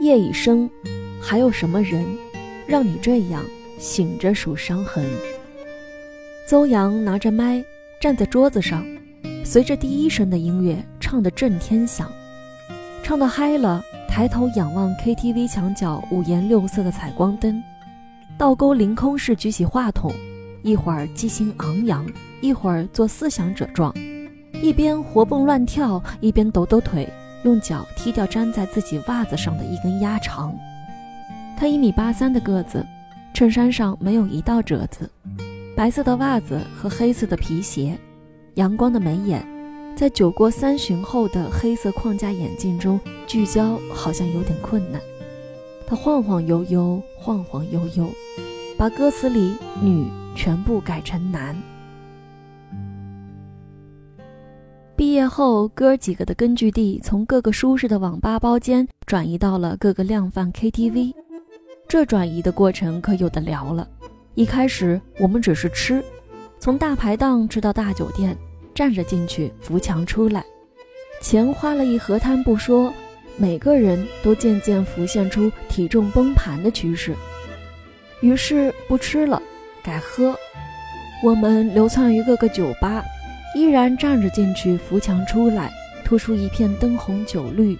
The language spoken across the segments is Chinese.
夜已深，还有什么人，让你这样醒着数伤痕？邹阳拿着麦站在桌子上，随着第一声的音乐唱得震天响，唱得嗨了，抬头仰望 KTV 墙角五颜六色的彩光灯，倒钩凌空式举起话筒，一会儿激情昂扬，一会儿做思想者状，一边活蹦乱跳，一边抖抖腿。用脚踢掉粘在自己袜子上的一根鸭肠。他一米八三的个子，衬衫上没有一道褶子，白色的袜子和黑色的皮鞋，阳光的眉眼，在酒过三巡后的黑色框架眼镜中聚焦，好像有点困难。他晃晃悠悠，晃晃悠悠，把歌词里“女”全部改成“男”。毕业后，哥几个的根据地从各个舒适的网吧包间转移到了各个量贩 KTV。这转移的过程可有的聊了。一开始我们只是吃，从大排档吃到大酒店，站着进去，扶墙出来，钱花了一河滩不说，每个人都渐渐浮现出体重崩盘的趋势。于是不吃了，改喝。我们流窜于各个酒吧。依然站着进去，扶墙出来，突出一片灯红酒绿。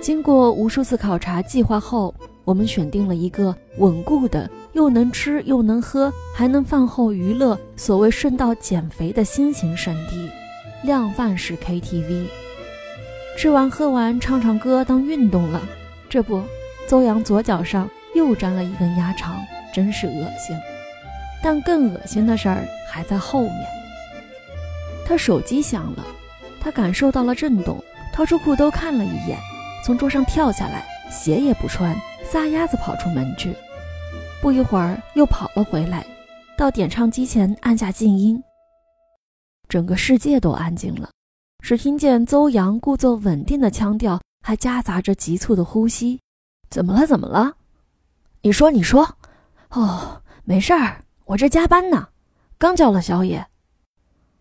经过无数次考察计划后，我们选定了一个稳固的，又能吃又能喝，还能饭后娱乐，所谓顺道减肥的新型圣地——量贩式 KTV。吃完喝完，唱唱歌当运动了。这不，邹阳左脚上又粘了一根鸭肠，真是恶心。但更恶心的事儿还在后面。他手机响了，他感受到了震动，掏出裤兜看了一眼，从桌上跳下来，鞋也不穿，撒丫子跑出门去。不一会儿又跑了回来，到点唱机前按下静音。整个世界都安静了，只听见邹阳故作稳定的腔调，还夹杂着急促的呼吸。怎么了？怎么了？你说，你说。哦，没事儿，我这加班呢，刚叫了宵夜。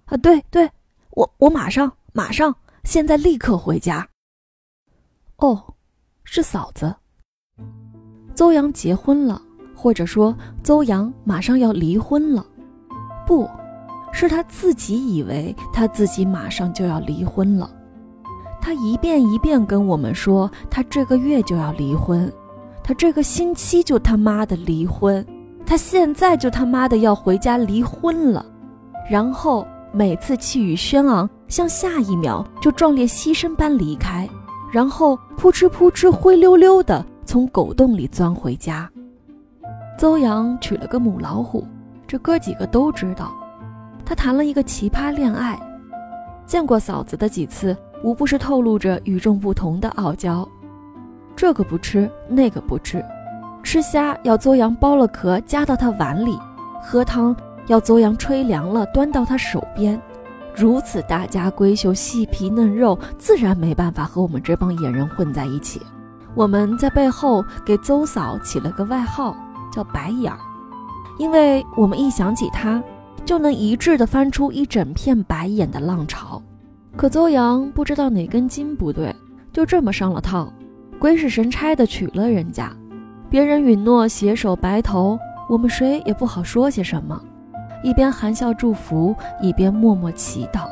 啊，对对，我我马上马上，现在立刻回家。哦，是嫂子，邹阳结婚了，或者说邹阳马上要离婚了，不是他自己以为他自己马上就要离婚了，他一遍一遍跟我们说他这个月就要离婚，他这个星期就他妈的离婚，他现在就他妈的要回家离婚了，然后。每次气宇轩昂，像下一秒就壮烈牺牲般离开，然后扑哧扑哧灰溜溜的从狗洞里钻回家。邹阳娶了个母老虎，这哥几个都知道。他谈了一个奇葩恋爱，见过嫂子的几次，无不是透露着与众不同的傲娇。这个不吃，那个不吃，吃虾要邹阳剥了壳夹到他碗里，喝汤。要邹阳吹凉了，端到他手边，如此大家闺秀、细皮嫩肉，自然没办法和我们这帮野人混在一起。我们在背后给邹嫂起了个外号，叫“白眼儿”，因为我们一想起她，就能一致的翻出一整片白眼的浪潮。可邹阳不知道哪根筋不对，就这么上了套，鬼使神差的娶了人家。别人允诺携手白头，我们谁也不好说些什么。一边含笑祝福，一边默默祈祷。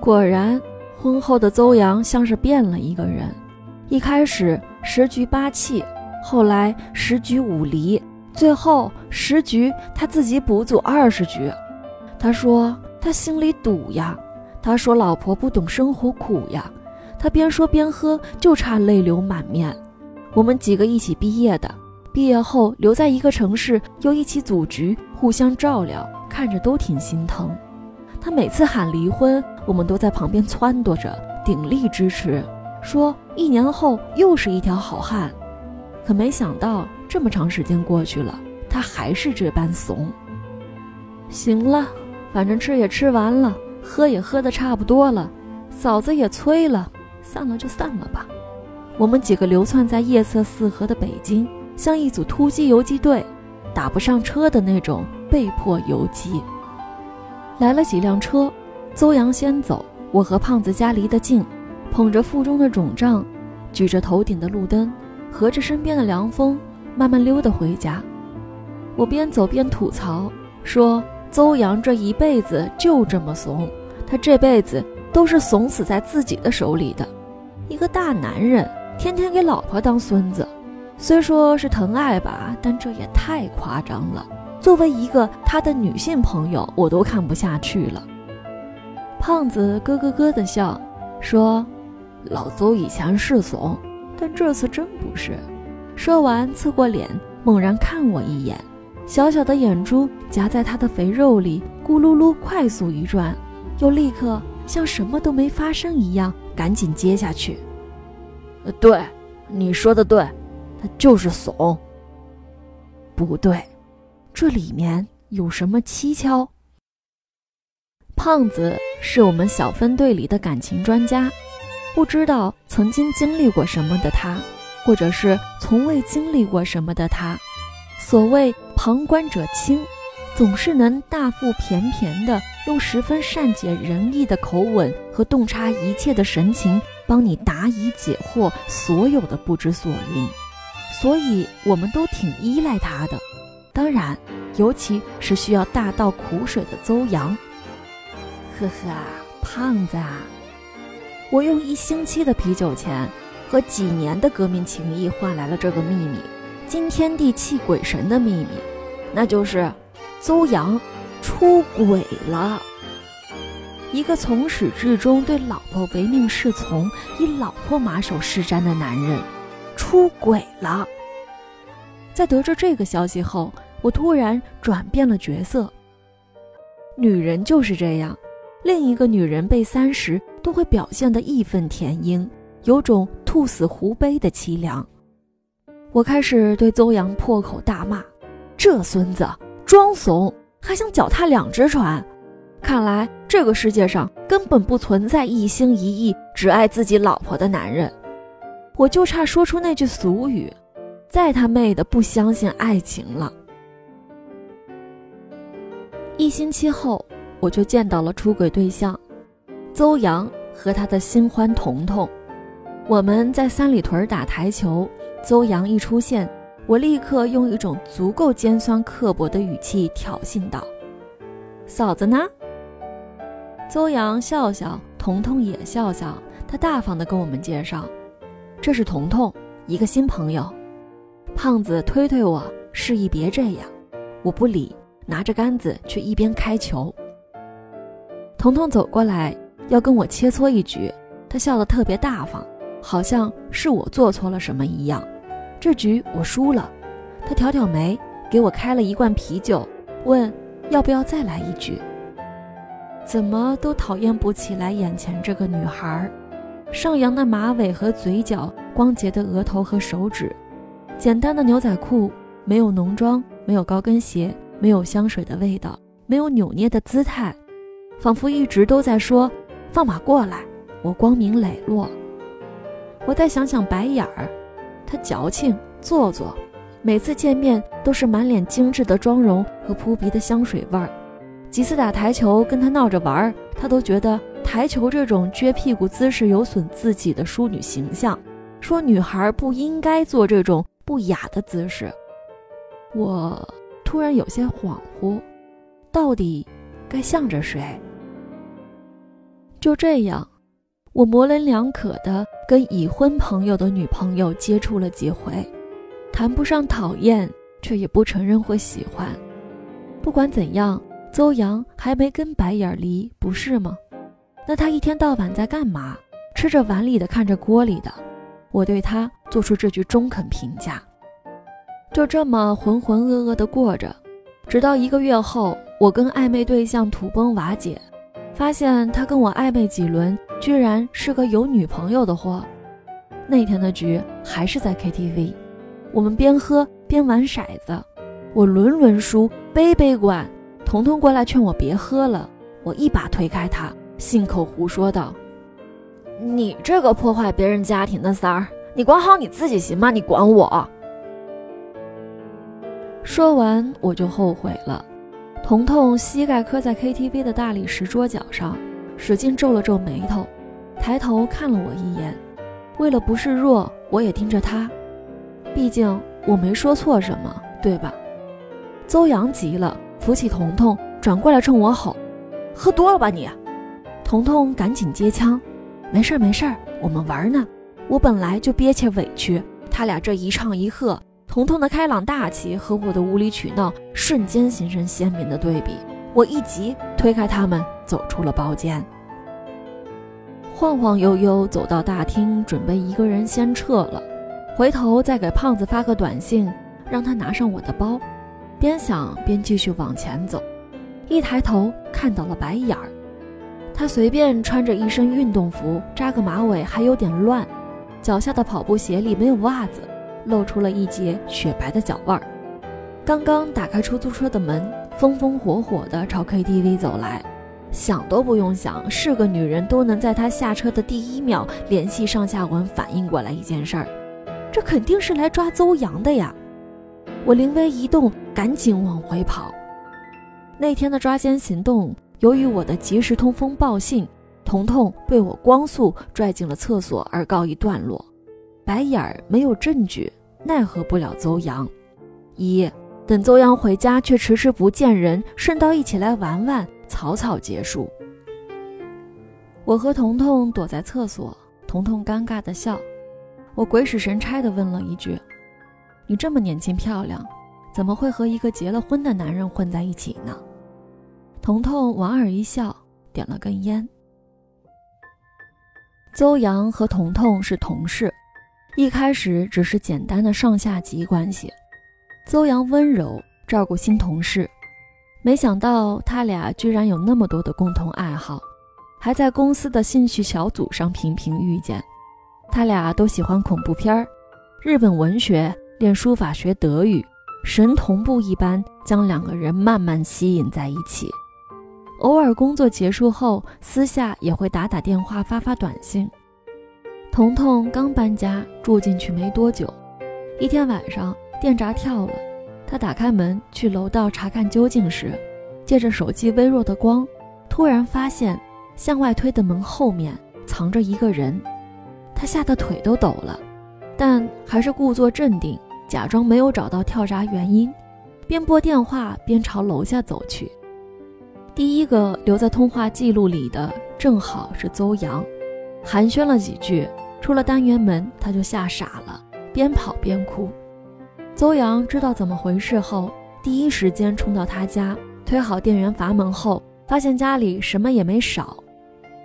果然，婚后的邹阳像是变了一个人。一开始十局八气，后来十局五离，最后十局他自己补组二十局。他说他心里堵呀，他说老婆不懂生活苦呀。他边说边喝，就差泪流满面。我们几个一起毕业的，毕业后留在一个城市，又一起组局，互相照料。看着都挺心疼，他每次喊离婚，我们都在旁边撺掇着，鼎力支持，说一年后又是一条好汉。可没想到这么长时间过去了，他还是这般怂。行了，反正吃也吃完了，喝也喝的差不多了，嫂子也催了，散了就散了吧。我们几个流窜在夜色四合的北京，像一组突击游击队，打不上车的那种。被迫游击，来了几辆车，邹阳先走，我和胖子家离得近，捧着腹中的肿胀，举着头顶的路灯，合着身边的凉风，慢慢溜达回家。我边走边吐槽说：“邹阳这一辈子就这么怂，他这辈子都是怂死在自己的手里的。一个大男人，天天给老婆当孙子，虽说是疼爱吧，但这也太夸张了。作为一个他的女性朋友，我都看不下去了。”胖子咯咯咯的笑说：“老邹以前是怂，但这次真不是。”说完，侧过脸，猛然看我一眼。小小的眼珠夹在他的肥肉里，咕噜噜快速一转，又立刻像什么都没发生一样，赶紧接下去。对，你说的对，他就是怂。不对，这里面有什么蹊跷？胖子是我们小分队里的感情专家，不知道曾经经历过什么的他，或者是从未经历过什么的他。所谓旁观者清，总是能大腹便便的用十分善解人意的口吻和洞察一切的神情，帮你答疑解惑所有的不知所云，所以我们都挺依赖他的。当然，尤其是需要大倒苦水的邹阳。呵呵，胖子，啊，我用一星期的啤酒钱和几年的革命情谊换来了这个秘密。惊天地泣鬼神的秘密，那就是邹阳出轨了。一个从始至终对老婆唯命是从、以老婆马首是瞻的男人，出轨了。在得知这个消息后，我突然转变了角色。女人就是这样，另一个女人被三十，都会表现得义愤填膺，有种兔死狐悲的凄凉。我开始对邹阳破口大骂：“这孙子装怂，还想脚踏两只船。看来这个世界上根本不存在一心一意只爱自己老婆的男人。”我就差说出那句俗语：“再他妹的不相信爱情了。”一星期后，我就见到了出轨对象邹阳和他的新欢彤彤。我们在三里屯打台球。邹阳一出现，我立刻用一种足够尖酸刻薄的语气挑衅道：“嫂子呢？”邹阳笑笑，彤彤也笑笑，他大方地跟我们介绍：“这是彤彤，一个新朋友。”胖子推推我，示意别这样，我不理，拿着杆子去一边开球。彤彤走过来要跟我切磋一局，他笑得特别大方。好像是我做错了什么一样，这局我输了。他挑挑眉，给我开了一罐啤酒，问要不要再来一局。怎么都讨厌不起来眼前这个女孩，上扬的马尾和嘴角，光洁的额头和手指，简单的牛仔裤，没有浓妆，没有高跟鞋，没有香水的味道，没有扭捏的姿态，仿佛一直都在说：“放马过来，我光明磊落。”我再想想白眼儿，他矫情做作，每次见面都是满脸精致的妆容和扑鼻的香水味儿。几次打台球跟他闹着玩儿，他都觉得台球这种撅屁股姿势有损自己的淑女形象，说女孩不应该做这种不雅的姿势。我突然有些恍惚，到底该向着谁？就这样。我模棱两可的跟已婚朋友的女朋友接触了几回，谈不上讨厌，却也不承认会喜欢。不管怎样，邹阳还没跟白眼离，不是吗？那他一天到晚在干嘛？吃着碗里的，看着锅里的。我对他做出这句中肯评价。就这么浑浑噩噩的过着，直到一个月后，我跟暧昧对象土崩瓦解。发现他跟我暧昧几轮，居然是个有女朋友的货。那天的局还是在 KTV，我们边喝边玩骰子，我轮轮输，杯杯灌。彤彤过来劝我别喝了，我一把推开他，信口胡说道：“你这个破坏别人家庭的三儿，你管好你自己行吗？你管我？”说完我就后悔了。彤彤膝盖磕在 KTV 的大理石桌角上，使劲皱了皱眉头，抬头看了我一眼。为了不示弱，我也盯着他。毕竟我没说错什么，对吧？邹阳急了，扶起彤彤，转过来冲我吼：“喝多了吧你！”彤彤赶紧接枪：“没事儿没事儿，我们玩呢。我本来就憋屈委屈，他俩这一唱一和，彤彤的开朗大气和我的无理取闹瞬间形成鲜明的对比。我一急，推开他们，走出了包间。晃晃悠悠走到大厅，准备一个人先撤了，回头再给胖子发个短信，让他拿上我的包。边想边继续往前走，一抬头看到了白眼儿。他随便穿着一身运动服，扎个马尾还有点乱，脚下的跑步鞋里没有袜子，露出了一截雪白的脚腕儿。刚刚打开出租车的门，风风火火地朝 KTV 走来，想都不用想，是个女人都能在他下车的第一秒联系上下文反应过来一件事儿，这肯定是来抓邹阳的呀！我灵微一动。赶紧往回跑。那天的抓奸行动，由于我的及时通风报信，彤彤被我光速拽进了厕所而告一段落。白眼儿没有证据，奈何不了邹阳。一等邹阳回家却迟迟不见人，顺道一起来玩玩，草草结束。我和彤彤躲在厕所，彤彤尴尬的笑。我鬼使神差的问了一句：“你这么年轻漂亮？”怎么会和一个结了婚的男人混在一起呢？彤彤莞尔一笑，点了根烟。邹阳和彤彤是同事，一开始只是简单的上下级关系。邹阳温柔照顾新同事，没想到他俩居然有那么多的共同爱好，还在公司的兴趣小组上频频遇见。他俩都喜欢恐怖片儿日本文学，练书法学德语。神同步一般将两个人慢慢吸引在一起，偶尔工作结束后，私下也会打打电话、发发短信。彤彤刚搬家住进去没多久，一天晚上电闸跳了，他打开门去楼道查看究竟时，借着手机微弱的光，突然发现向外推的门后面藏着一个人，他吓得腿都抖了，但还是故作镇定。假装没有找到跳闸原因，边拨电话边朝楼下走去。第一个留在通话记录里的正好是邹阳，寒暄了几句，出了单元门，他就吓傻了，边跑边哭。邹阳知道怎么回事后，第一时间冲到他家，推好电源阀门后，发现家里什么也没少。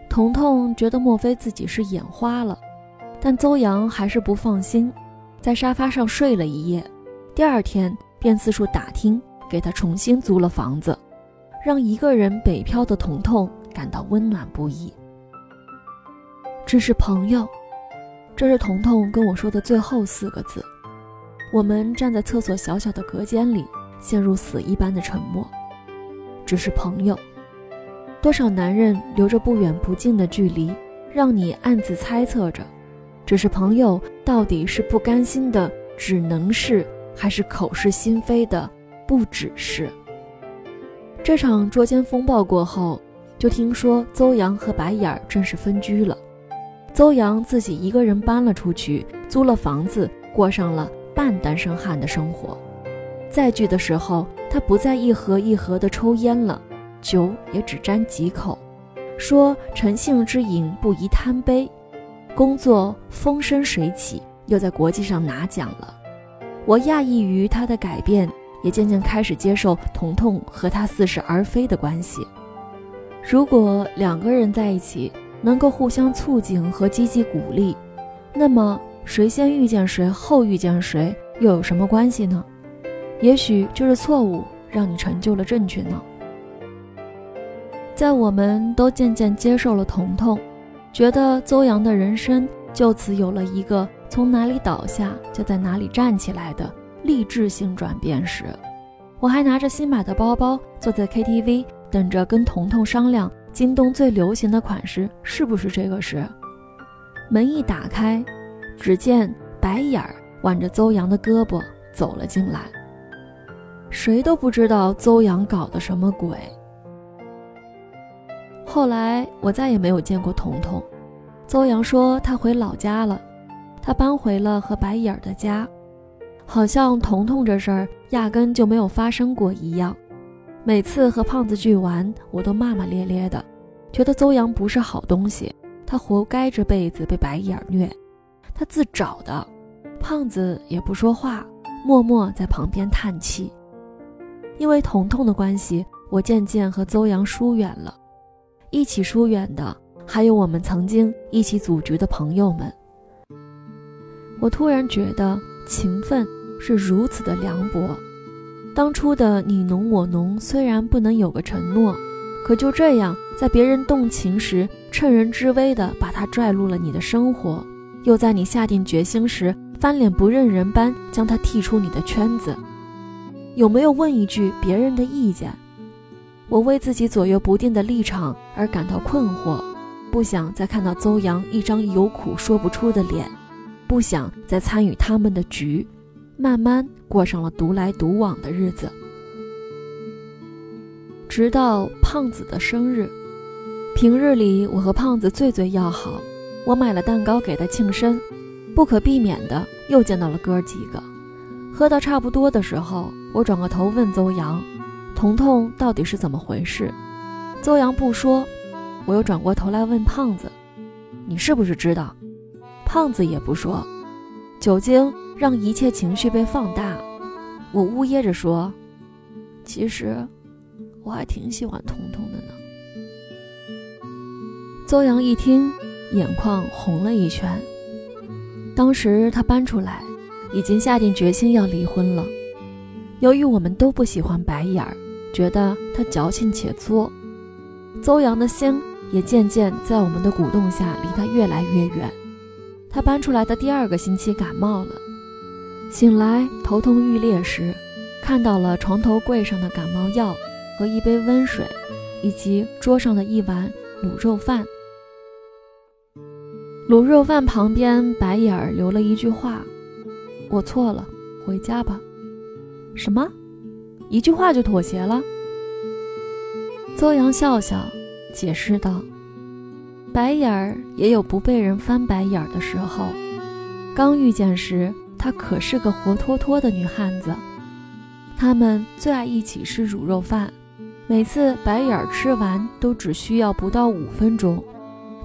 彤彤觉得莫非自己是眼花了，但邹阳还是不放心。在沙发上睡了一夜，第二天便四处打听，给他重新租了房子，让一个人北漂的彤彤感到温暖不已。只是朋友，这是彤彤跟我说的最后四个字。我们站在厕所小小的隔间里，陷入死一般的沉默。只是朋友，多少男人留着不远不近的距离，让你暗自猜测着。只是朋友，到底是不甘心的，只能是，还是口是心非的，不只是？这场捉奸风暴过后，就听说邹阳和白眼儿正式分居了。邹阳自己一个人搬了出去，租了房子，过上了半单身汉的生活。再聚的时候，他不再一盒一盒的抽烟了，酒也只沾几口，说诚信之饮不宜贪杯。工作风生水起，又在国际上拿奖了。我讶异于他的改变，也渐渐开始接受彤彤和他似是而非的关系。如果两个人在一起能够互相促进和积极鼓励，那么谁先遇见谁，后遇见谁又有什么关系呢？也许就是错误让你成就了正确呢。在我们都渐渐接受了彤彤。觉得邹阳的人生就此有了一个从哪里倒下就在哪里站起来的励志性转变时，我还拿着新买的包包坐在 KTV 等着跟彤彤商量京东最流行的款式是不是这个时，门一打开，只见白眼儿挽着邹阳的胳膊走了进来。谁都不知道邹阳搞的什么鬼。后来我再也没有见过彤彤。邹阳说他回老家了，他搬回了和白眼儿的家。好像彤彤这事儿压根就没有发生过一样。每次和胖子聚完，我都骂骂咧咧的，觉得邹阳不是好东西，他活该这辈子被白眼虐，他自找的。胖子也不说话，默默在旁边叹气。因为彤彤的关系，我渐渐和邹阳疏远了。一起疏远的，还有我们曾经一起组局的朋友们。我突然觉得情分是如此的凉薄。当初的你侬我侬，虽然不能有个承诺，可就这样，在别人动情时，趁人之危的把他拽入了你的生活，又在你下定决心时，翻脸不认人般将他踢出你的圈子。有没有问一句别人的意见？我为自己左右不定的立场而感到困惑，不想再看到邹阳一张有苦说不出的脸，不想再参与他们的局。慢慢过上了独来独往的日子，直到胖子的生日。平日里我和胖子最最要好，我买了蛋糕给他庆生，不可避免的又见到了哥几个。喝到差不多的时候，我转过头问邹阳：“彤彤到底是怎么回事？”邹阳不说，我又转过头来问胖子：“你是不是知道？”胖子也不说，酒精。让一切情绪被放大，我呜咽着说：“其实我还挺喜欢彤彤的呢。”邹阳一听，眼眶红了一圈。当时他搬出来，已经下定决心要离婚了。由于我们都不喜欢白眼儿，觉得他矫情且作，邹阳的心也渐渐在我们的鼓动下离他越来越远。他搬出来的第二个星期感冒了。醒来头痛欲裂时，看到了床头柜上的感冒药和一杯温水，以及桌上的一碗卤肉饭。卤肉饭旁边，白眼儿留了一句话：“我错了，回家吧。”什么？一句话就妥协了？邹阳笑笑，解释道：“白眼儿也有不被人翻白眼儿的时候。刚遇见时。”她可是个活脱脱的女汉子，他们最爱一起吃卤肉饭，每次白眼儿吃完都只需要不到五分钟。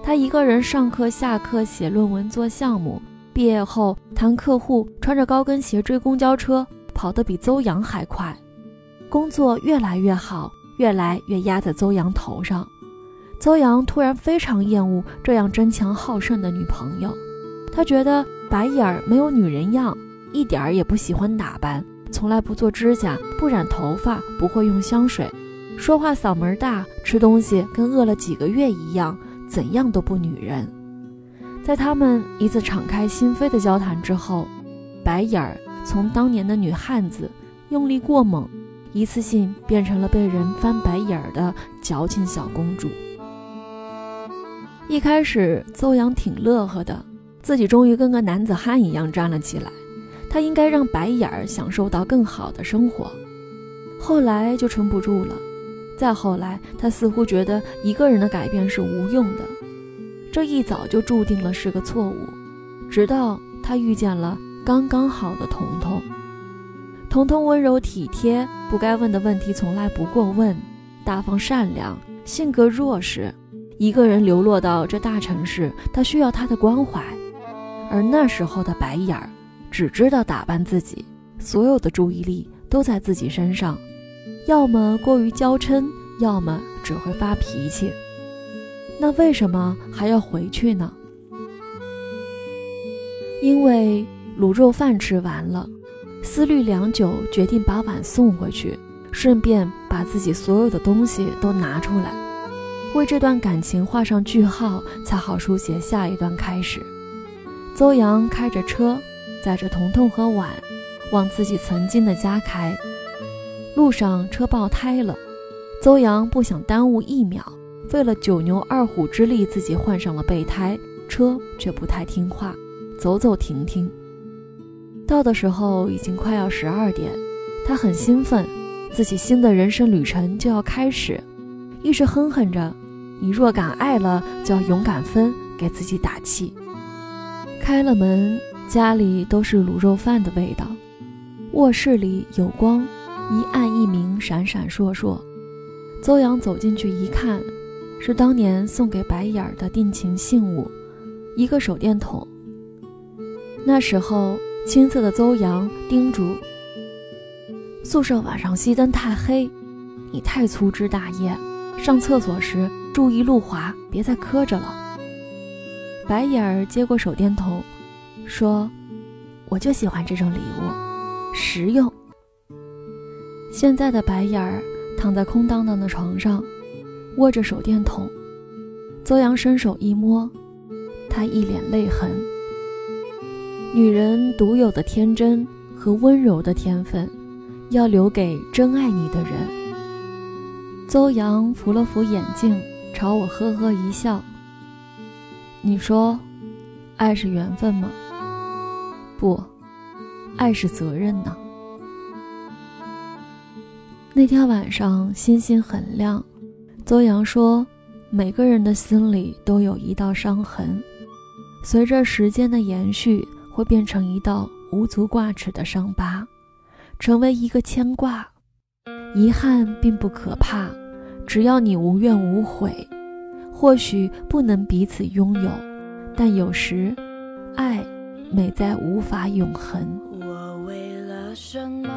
她一个人上课、下课、写论文、做项目，毕业后谈客户，穿着高跟鞋追公交车，跑得比邹阳还快。工作越来越好，越来越压在邹阳头上。邹阳突然非常厌恶这样争强好胜的女朋友，他觉得。白眼儿没有女人样，一点儿也不喜欢打扮，从来不做指甲，不染头发，不会用香水，说话嗓门大，吃东西跟饿了几个月一样，怎样都不女人。在他们一次敞开心扉的交谈之后，白眼儿从当年的女汉子用力过猛，一次性变成了被人翻白眼儿的矫情小公主。一开始，邹阳挺乐呵的。自己终于跟个男子汉一样站了起来，他应该让白眼儿享受到更好的生活。后来就撑不住了，再后来，他似乎觉得一个人的改变是无用的，这一早就注定了是个错误。直到他遇见了刚刚好的彤彤，彤彤温柔体贴，不该问的问题从来不过问，大方善良，性格弱势。一个人流落到这大城市，他需要他的关怀。而那时候的白眼儿，只知道打扮自己，所有的注意力都在自己身上，要么过于娇嗔，要么只会发脾气。那为什么还要回去呢？因为卤肉饭吃完了，思虑良久，决定把碗送回去，顺便把自己所有的东西都拿出来，为这段感情画上句号，才好书写下一段开始。邹阳开着车，载着彤彤和婉，往自己曾经的家开。路上车爆胎了，邹阳不想耽误一秒，费了九牛二虎之力，自己换上了备胎，车却不太听话，走走停停。到的时候已经快要十二点，他很兴奋，自己新的人生旅程就要开始，一直哼哼着：“你若敢爱了，就要勇敢分”，给自己打气。开了门，家里都是卤肉饭的味道。卧室里有光，一暗一明，闪闪烁烁。邹阳走进去一看，是当年送给白眼儿的定情信物，一个手电筒。那时候青涩的邹阳叮嘱：宿舍晚上熄灯太黑，你太粗枝大叶，上厕所时注意路滑，别再磕着了。白眼儿接过手电筒，说：“我就喜欢这种礼物，实用。”现在的白眼儿躺在空荡荡的床上，握着手电筒。邹阳伸手一摸，他一脸泪痕。女人独有的天真和温柔的天分，要留给真爱你的人。邹阳扶了扶眼镜，朝我呵呵一笑。你说，爱是缘分吗？不，爱是责任呢。那天晚上星星很亮，邹阳说，每个人的心里都有一道伤痕，随着时间的延续，会变成一道无足挂齿的伤疤，成为一个牵挂。遗憾并不可怕，只要你无怨无悔。或许不能彼此拥有，但有时，爱美在无法永恒。我为了什么